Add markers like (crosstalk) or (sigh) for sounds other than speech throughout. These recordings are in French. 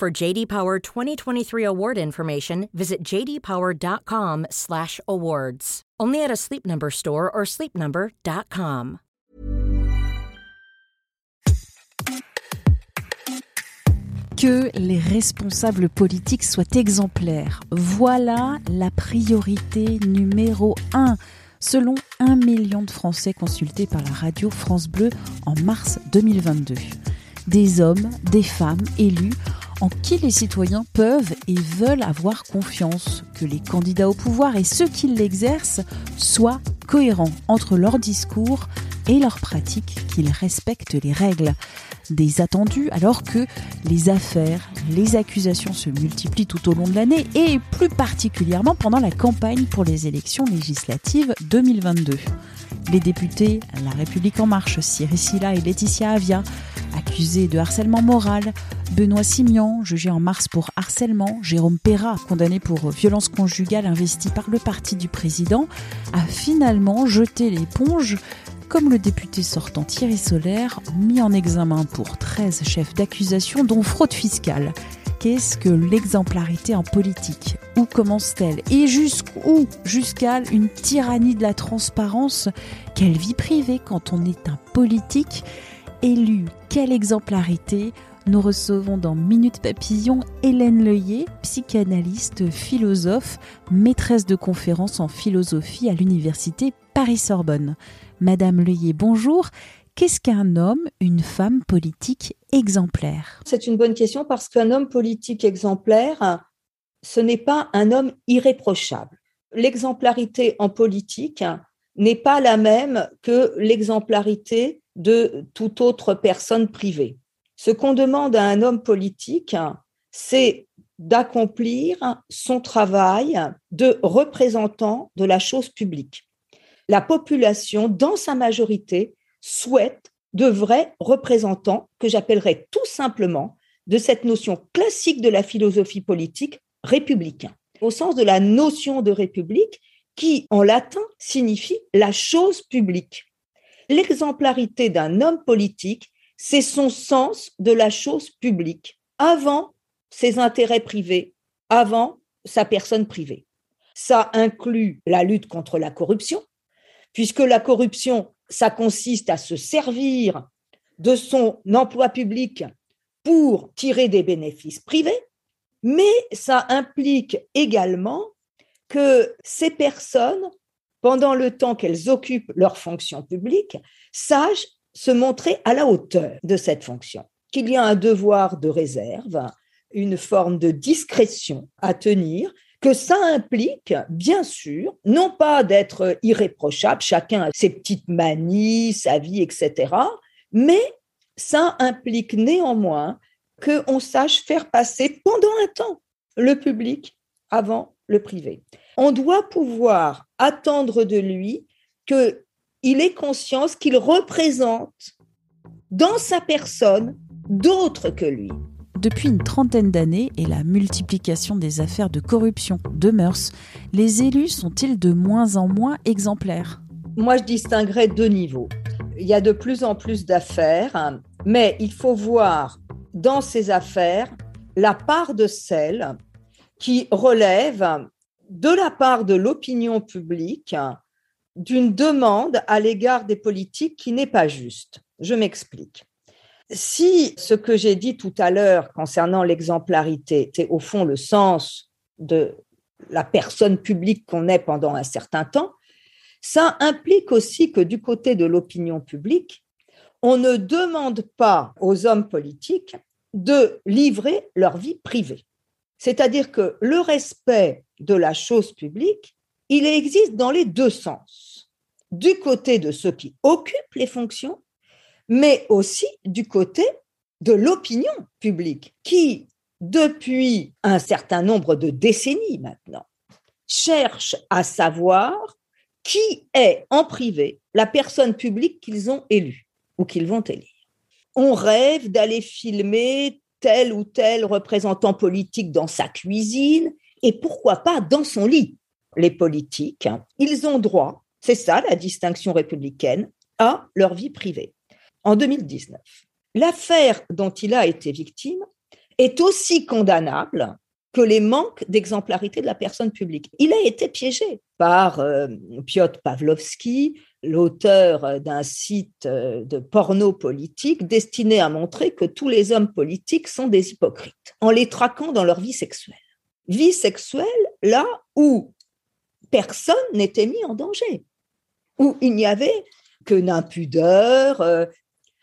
For JD Power 2023 award information, visit jdpower.com/awards. Only at a Sleep Number store or sleepnumber.com. Que les responsables politiques soient exemplaires. Voilà la priorité numéro un. Selon un million de Français consultés par la radio France Bleu en mars 2022. Des hommes, des femmes élus en qui les citoyens peuvent et veulent avoir confiance, que les candidats au pouvoir et ceux qui l'exercent soient cohérents entre leur discours et leurs pratiques, qu'ils respectent les règles. Des attendus alors que les affaires, les accusations se multiplient tout au long de l'année et plus particulièrement pendant la campagne pour les élections législatives 2022. Les députés La République en marche, Cyril Silla et Laetitia Avia, accusés de harcèlement moral, Benoît Simian, jugé en mars pour harcèlement, Jérôme Perra, condamné pour violence conjugale investi par le parti du président, a finalement jeté l'éponge comme le député sortant Thierry Solaire, mis en examen pour 13 chefs d'accusation dont fraude fiscale. Qu'est-ce que l'exemplarité en politique? Où commence-t-elle? Et jusqu'où? Jusqu'à une tyrannie de la transparence? Quelle vie privée quand on est un politique? Élu Quelle exemplarité nous recevons dans Minute Papillon Hélène Leuillet, psychanalyste, philosophe, maîtresse de conférences en philosophie à l'université Paris-Sorbonne. Madame Leuillet, bonjour. Qu'est-ce qu'un homme, une femme politique exemplaire? C'est une bonne question parce qu'un homme politique exemplaire, ce n'est pas un homme irréprochable. L'exemplarité en politique n'est pas la même que l'exemplarité de toute autre personne privée. Ce qu'on demande à un homme politique, c'est d'accomplir son travail de représentant de la chose publique. La population, dans sa majorité, souhaite de vrais représentants que j'appellerais tout simplement de cette notion classique de la philosophie politique républicain, au sens de la notion de république qui, en latin, signifie la chose publique. L'exemplarité d'un homme politique, c'est son sens de la chose publique, avant ses intérêts privés, avant sa personne privée. Ça inclut la lutte contre la corruption, puisque la corruption, ça consiste à se servir de son emploi public pour tirer des bénéfices privés, mais ça implique également que ces personnes, pendant le temps qu'elles occupent leur fonction publique, sachent se montrer à la hauteur de cette fonction, qu'il y a un devoir de réserve, une forme de discrétion à tenir, que ça implique, bien sûr, non pas d'être irréprochable, chacun a ses petites manies, sa vie, etc., mais ça implique néanmoins qu'on sache faire passer pendant un temps le public avant le privé. On doit pouvoir attendre de lui que il ait conscience qu'il représente dans sa personne d'autres que lui. Depuis une trentaine d'années et la multiplication des affaires de corruption, de mœurs, les élus sont-ils de moins en moins exemplaires? Moi, je distinguerais deux niveaux. Il y a de plus en plus d'affaires, mais il faut voir dans ces affaires la part de celles qui relèvent de la part de l'opinion publique d'une demande à l'égard des politiques qui n'est pas juste. Je m'explique. Si ce que j'ai dit tout à l'heure concernant l'exemplarité, c'est au fond le sens de la personne publique qu'on est pendant un certain temps, ça implique aussi que du côté de l'opinion publique, on ne demande pas aux hommes politiques de livrer leur vie privée. C'est-à-dire que le respect de la chose publique, il existe dans les deux sens. Du côté de ceux qui occupent les fonctions, mais aussi du côté de l'opinion publique, qui depuis un certain nombre de décennies maintenant, cherchent à savoir qui est en privé la personne publique qu'ils ont élue ou qu'ils vont élire. On rêve d'aller filmer tel ou tel représentant politique dans sa cuisine et pourquoi pas dans son lit. Les politiques, ils ont droit, c'est ça la distinction républicaine, à leur vie privée. En 2019, l'affaire dont il a été victime est aussi condamnable que les manques d'exemplarité de la personne publique. Il a été piégé par euh, Piotr Pavlovski, l'auteur d'un site euh, de porno politique destiné à montrer que tous les hommes politiques sont des hypocrites, en les traquant dans leur vie sexuelle. Vie sexuelle là où personne n'était mis en danger, où il n'y avait que d'impudeur. Euh,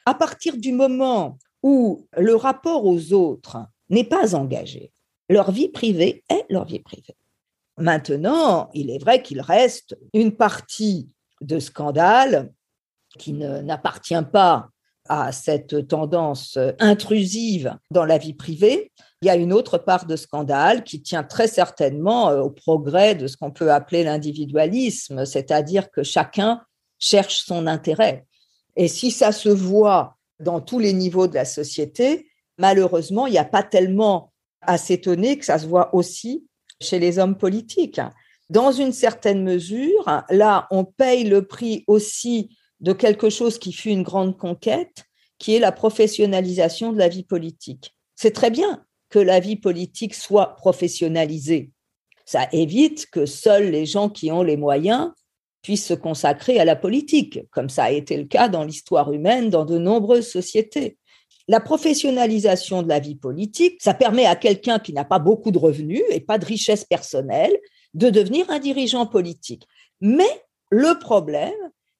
à partir du moment où le rapport aux autres n'est pas engagé, leur vie privée est leur vie privée. Maintenant, il est vrai qu'il reste une partie de scandale qui n'appartient pas à cette tendance intrusive dans la vie privée. Il y a une autre part de scandale qui tient très certainement euh, au progrès de ce qu'on peut appeler l'individualisme, c'est-à-dire que chacun cherche son intérêt. Et si ça se voit dans tous les niveaux de la société, malheureusement, il n'y a pas tellement à s'étonner que ça se voit aussi chez les hommes politiques. Dans une certaine mesure, là, on paye le prix aussi de quelque chose qui fut une grande conquête, qui est la professionnalisation de la vie politique. C'est très bien que la vie politique soit professionnalisée. Ça évite que seuls les gens qui ont les moyens puissent se consacrer à la politique, comme ça a été le cas dans l'histoire humaine dans de nombreuses sociétés. La professionnalisation de la vie politique, ça permet à quelqu'un qui n'a pas beaucoup de revenus et pas de richesse personnelle de devenir un dirigeant politique. Mais le problème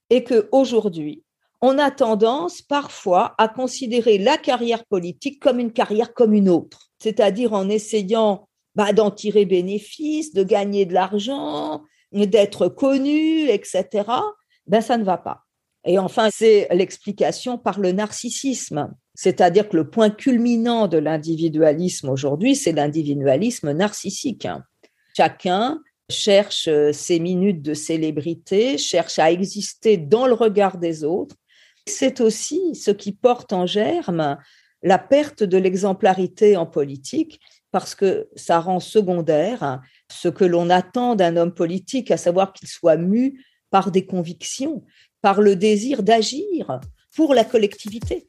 est que aujourd'hui, on a tendance parfois à considérer la carrière politique comme une carrière comme une autre, c'est-à-dire en essayant bah, d'en tirer bénéfice, de gagner de l'argent, d'être connu, etc. Ben ça ne va pas. Et enfin, c'est l'explication par le narcissisme. C'est-à-dire que le point culminant de l'individualisme aujourd'hui, c'est l'individualisme narcissique. Chacun cherche ses minutes de célébrité, cherche à exister dans le regard des autres. C'est aussi ce qui porte en germe la perte de l'exemplarité en politique parce que ça rend secondaire ce que l'on attend d'un homme politique, à savoir qu'il soit mu par des convictions, par le désir d'agir pour la collectivité.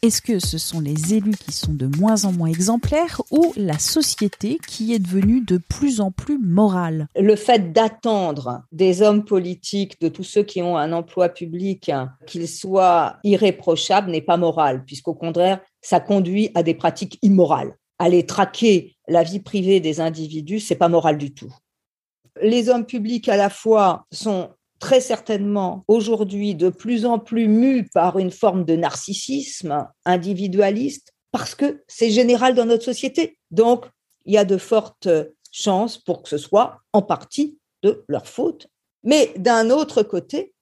Est-ce que ce sont les élus qui sont de moins en moins exemplaires ou la société qui est devenue de plus en plus morale? Le fait d'attendre des hommes politiques, de tous ceux qui ont un emploi public, qu'ils soient irréprochables n'est pas moral, puisqu'au contraire, ça conduit à des pratiques immorales. Aller traquer la vie privée des individus, c'est pas moral du tout. Les hommes publics à la fois sont très certainement aujourd'hui de plus en plus mus par une forme de narcissisme individualiste parce que c'est général dans notre société. Donc, il y a de fortes chances pour que ce soit en partie de leur faute. Mais d'un autre côté,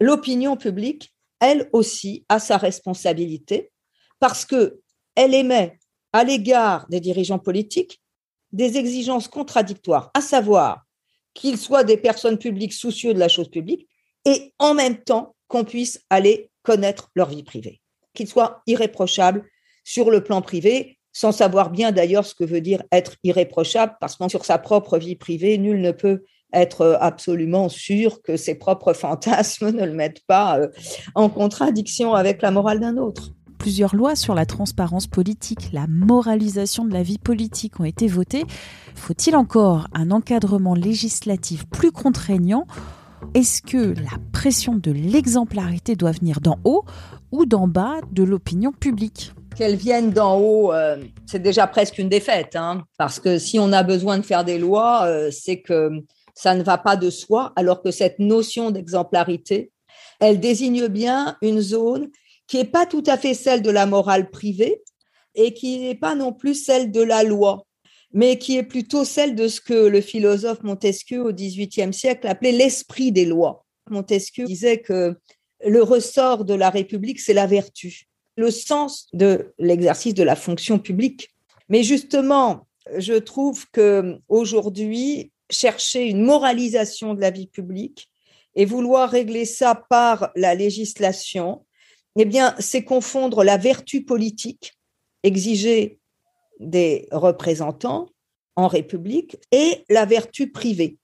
l'opinion publique, elle aussi, a sa responsabilité parce que elle émet à l'égard des dirigeants politiques des exigences contradictoires, à savoir qu'ils soient des personnes publiques soucieux de la chose publique et en même temps qu'on puisse aller connaître leur vie privée, qu'ils soient irréprochables sur le plan privé, sans savoir bien d'ailleurs ce que veut dire être irréprochable, parce que sur sa propre vie privée, nul ne peut être absolument sûr que ses propres (laughs) fantasmes ne le mettent pas euh, en contradiction avec la morale d'un autre plusieurs lois sur la transparence politique, la moralisation de la vie politique ont été votées. Faut-il encore un encadrement législatif plus contraignant? Est-ce que la pression de l'exemplarité doit venir d'en haut ou d'en bas de l'opinion publique? Qu'elle vienne d'en haut, euh, c'est déjà presque une défaite, hein. parce que si on a besoin de faire des lois, euh, c'est que ça ne va pas de soi, alors que cette notion d'exemplarité, elle désigne bien une zone qui n'est pas tout à fait celle de la morale privée et qui n'est pas non plus celle de la loi, mais qui est plutôt celle de ce que le philosophe Montesquieu au XVIIIe siècle appelait l'esprit des lois. Montesquieu disait que le ressort de la République, c'est la vertu, le sens de l'exercice de la fonction publique. Mais justement, je trouve que aujourd'hui, chercher une moralisation de la vie publique et vouloir régler ça par la législation, eh bien, c'est confondre la vertu politique exigée des représentants en République et la vertu privée.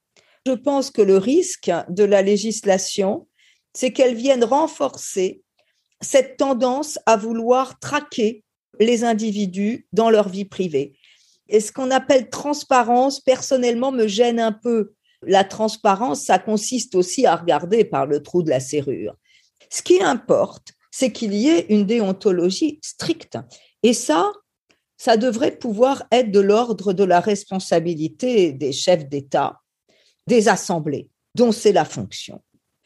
Je pense que le risque de la législation, c'est qu'elle vienne renforcer cette tendance à vouloir traquer les individus dans leur vie privée. Et ce qu'on appelle transparence, personnellement, me gêne un peu. La transparence, ça consiste aussi à regarder par le trou de la serrure. Ce qui importe, c'est qu'il y ait une déontologie stricte. Et ça, ça devrait pouvoir être de l'ordre de la responsabilité des chefs d'État, des assemblées, dont c'est la fonction.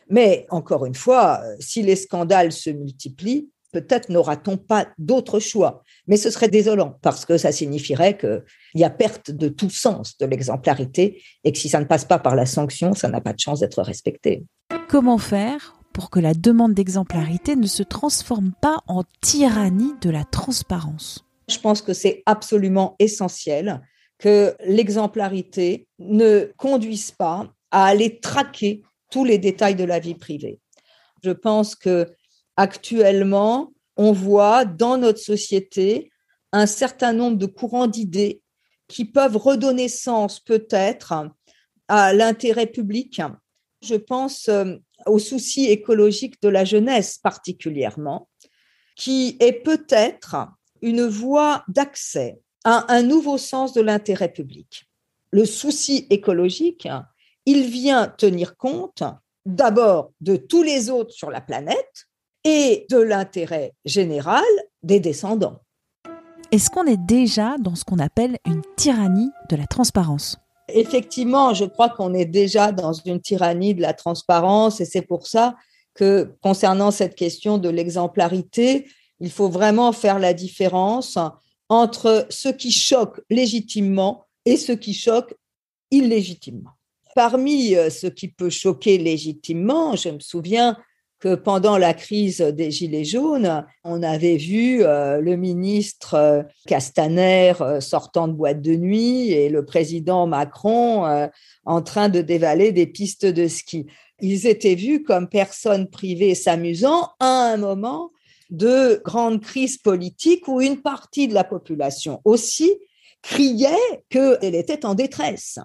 Mais encore une fois, si les scandales se multiplient, peut-être n'aura-t-on pas d'autre choix. Mais ce serait désolant parce que ça signifierait qu'il y a perte de tout sens de l'exemplarité et que si ça ne passe pas par la sanction, ça n'a pas de chance d'être respecté. Comment faire pour que la demande d'exemplarité ne se transforme pas en tyrannie de la transparence Je pense que c'est absolument essentiel que l'exemplarité ne conduise pas à aller traquer tous les détails de la vie privée. Je pense que actuellement, on voit dans notre société un certain nombre de courants d'idées qui peuvent redonner sens peut-être à l'intérêt public. Je pense euh, au souci écologique de la jeunesse particulièrement, qui est peut-être une voie d'accès à un nouveau sens de l'intérêt public. Le souci écologique, il vient tenir compte d'abord de tous les autres sur la planète, et de l'intérêt général des descendants. Est-ce qu'on est déjà dans ce qu'on appelle une tyrannie de la transparence? Effectivement, je crois qu'on est déjà dans une tyrannie de la transparence et c'est pour ça que concernant cette question de l'exemplarité, il faut vraiment faire la différence entre ce qui choque légitimement et ce qui choque illégitimement. Parmi euh, ce qui peut choquer légitimement, je me souviens que pendant la crise des Gilets jaunes, on avait vu euh, le ministre euh, Castaner euh, sortant de boîte de nuit et le président Macron en train de dévaler des pistes de ski. Ils étaient vus comme personnes privées s'amusant à un moment de grande crise politique où une partie de la population aussi criait qu'elle était en détresse.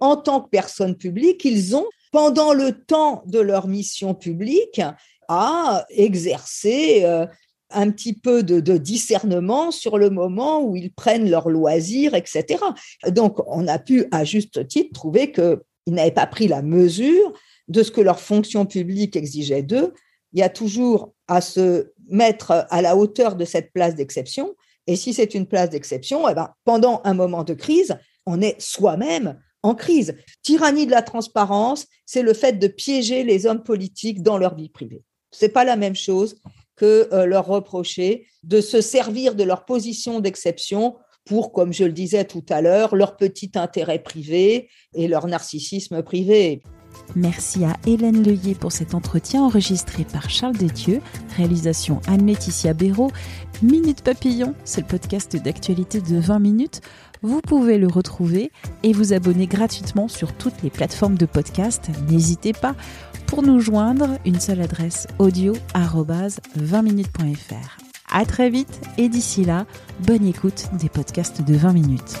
En tant que personne publique, ils ont pendant le temps de leur mission publique, à exercer euh, un petit peu de, discernement sur le moment où ils prennent leur loisir, etc. Donc, on a pu, à juste titre, trouver qu'ils n'avaient pas pris la mesure de ce que leur fonction publique exigeait d'eux. Il y a toujours à se mettre à la hauteur de cette place d'exception. Et si c'est une place d'exception, eh ben, pendant un moment de crise, on est soi-même en crise. Tyrannie de la transparence, c'est le fait de piéger les hommes politiques dans leur vie privée. Ce n'est pas la même chose que euh, leur reprocher de se servir de leur position d'exception pour, comme je le disais tout à l'heure, leur petit intérêt privé et leur narcissisme privé. Merci à Hélène Leuillet pour cet entretien enregistré par Charles Détieux, réalisation Anne-Laetitia Béraud. Minute Papillon, c'est le podcast d'actualité de 20 minutes. Vous pouvez le retrouver et vous abonner gratuitement sur toutes les plateformes de podcast. N'hésitez pas. Pour nous joindre, une seule adresse audio 20minutes.fr. À très vite et d'ici là, bonne écoute des podcasts de 20 minutes.